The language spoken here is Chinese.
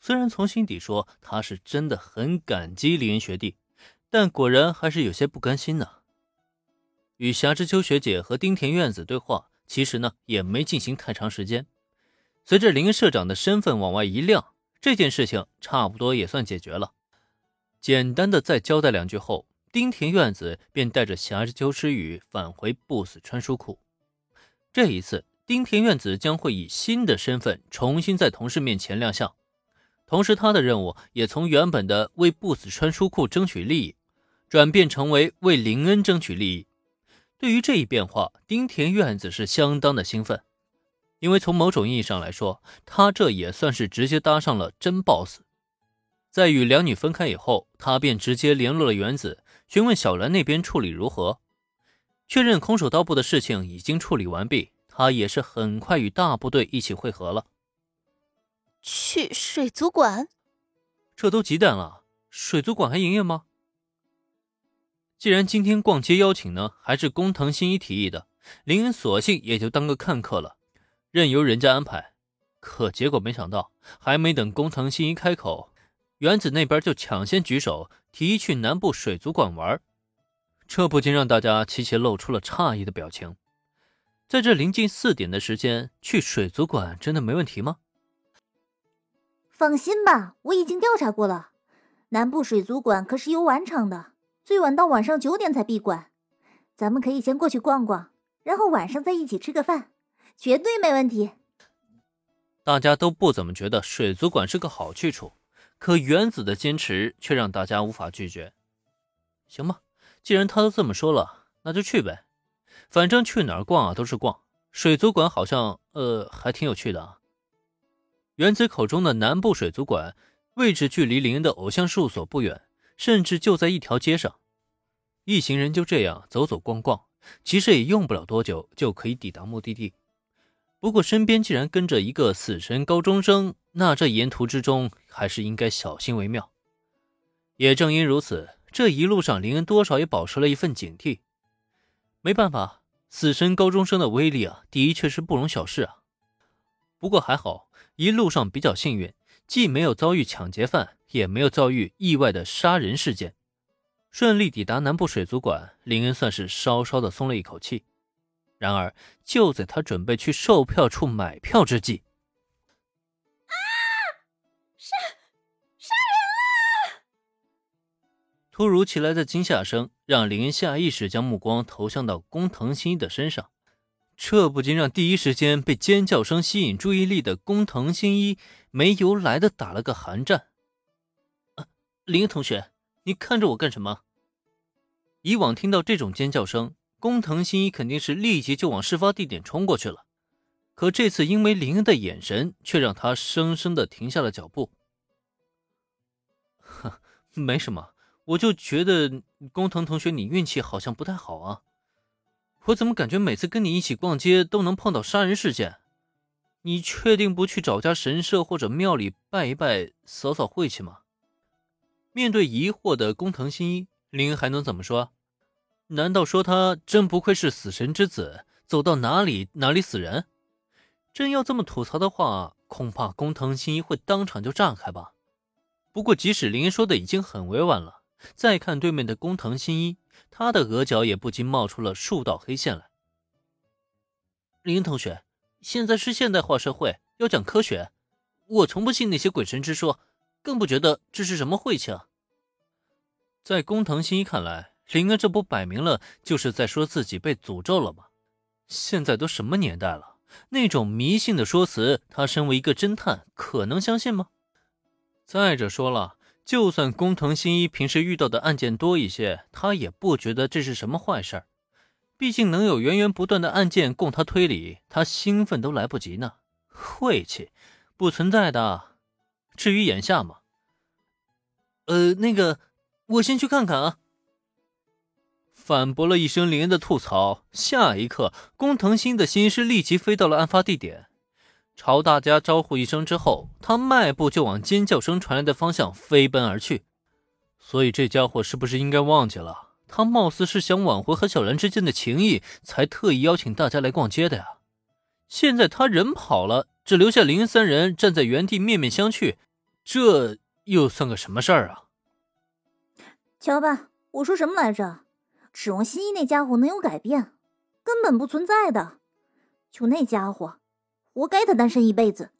虽然从心底说他是真的很感激林学弟，但果然还是有些不甘心呢。与霞之秋学姐和丁田院子对话，其实呢也没进行太长时间。随着林社长的身份往外一亮，这件事情差不多也算解决了。简单的再交代两句后，丁田院子便带着霞之秋诗雨返回不死川书库。这一次，丁田院子将会以新的身份重新在同事面前亮相，同时他的任务也从原本的为不死川书库争取利益，转变成为为林恩争取利益。对于这一变化，丁田院子是相当的兴奋，因为从某种意义上来说，他这也算是直接搭上了真 boss。在与两女分开以后，他便直接联络了原子，询问小兰那边处理如何，确认空手道部的事情已经处理完毕，他也是很快与大部队一起会合了。去水族馆？这都几点了，水族馆还营业吗？既然今天逛街邀请呢，还是工藤新一提议的，林恩索性也就当个看客了，任由人家安排。可结果没想到，还没等工藤新一开口，原子那边就抢先举手提议去南部水族馆玩，这不禁让大家齐齐露出了诧异的表情。在这临近四点的时间去水族馆，真的没问题吗？放心吧，我已经调查过了，南部水族馆可是有晚场的。最晚到晚上九点才闭馆，咱们可以先过去逛逛，然后晚上再一起吃个饭，绝对没问题。大家都不怎么觉得水族馆是个好去处，可原子的坚持却让大家无法拒绝。行吧，既然他都这么说了，那就去呗。反正去哪儿逛啊都是逛，水族馆好像呃还挺有趣的啊。原子口中的南部水族馆位置距离林恩的偶像事务所不远，甚至就在一条街上。一行人就这样走走逛逛，其实也用不了多久就可以抵达目的地。不过身边既然跟着一个死神高中生，那这沿途之中还是应该小心为妙。也正因如此，这一路上林恩多少也保持了一份警惕。没办法，死神高中生的威力啊，的确是不容小视啊。不过还好，一路上比较幸运，既没有遭遇抢劫犯，也没有遭遇意外的杀人事件。顺利抵达南部水族馆，林恩算是稍稍的松了一口气。然而，就在他准备去售票处买票之际，啊！杀杀人了！突如其来的惊吓声让林恩下意识将目光投向到工藤新一的身上，这不禁让第一时间被尖叫声吸引注意力的工藤新一没由来的打了个寒战。林同学。你看着我干什么？以往听到这种尖叫声，工藤新一肯定是立即就往事发地点冲过去了。可这次因为林恩的眼神，却让他生生的停下了脚步。呵，没什么，我就觉得工藤同学你运气好像不太好啊。我怎么感觉每次跟你一起逛街都能碰到杀人事件？你确定不去找家神社或者庙里拜一拜、扫扫晦气吗？面对疑惑的工藤新一，林还能怎么说？难道说他真不愧是死神之子，走到哪里哪里死人？真要这么吐槽的话，恐怕工藤新一会当场就炸开吧。不过，即使林说的已经很委婉了，再看对面的工藤新一，他的额角也不禁冒出了数道黑线来。林同学，现在是现代化社会，要讲科学，我从不信那些鬼神之说。更不觉得这是什么晦气啊！在工藤新一看来，林恩这不摆明了就是在说自己被诅咒了吗？现在都什么年代了，那种迷信的说辞，他身为一个侦探，可能相信吗？再者说了，就算工藤新一平时遇到的案件多一些，他也不觉得这是什么坏事儿。毕竟能有源源不断的案件供他推理，他兴奋都来不及呢。晦气，不存在的。至于眼下嘛，呃，那个，我先去看看啊。反驳了一声林恩的吐槽，下一刻，工藤新的心是立即飞到了案发地点，朝大家招呼一声之后，他迈步就往尖叫声传来的方向飞奔而去。所以这家伙是不是应该忘记了？他貌似是想挽回和小兰之间的情谊，才特意邀请大家来逛街的呀。现在他人跑了，只留下林三人站在原地面面相觑。这又算个什么事儿啊？瞧吧，我说什么来着？指望新一那家伙能有改变，根本不存在的。就那家伙，活该他单身一辈子。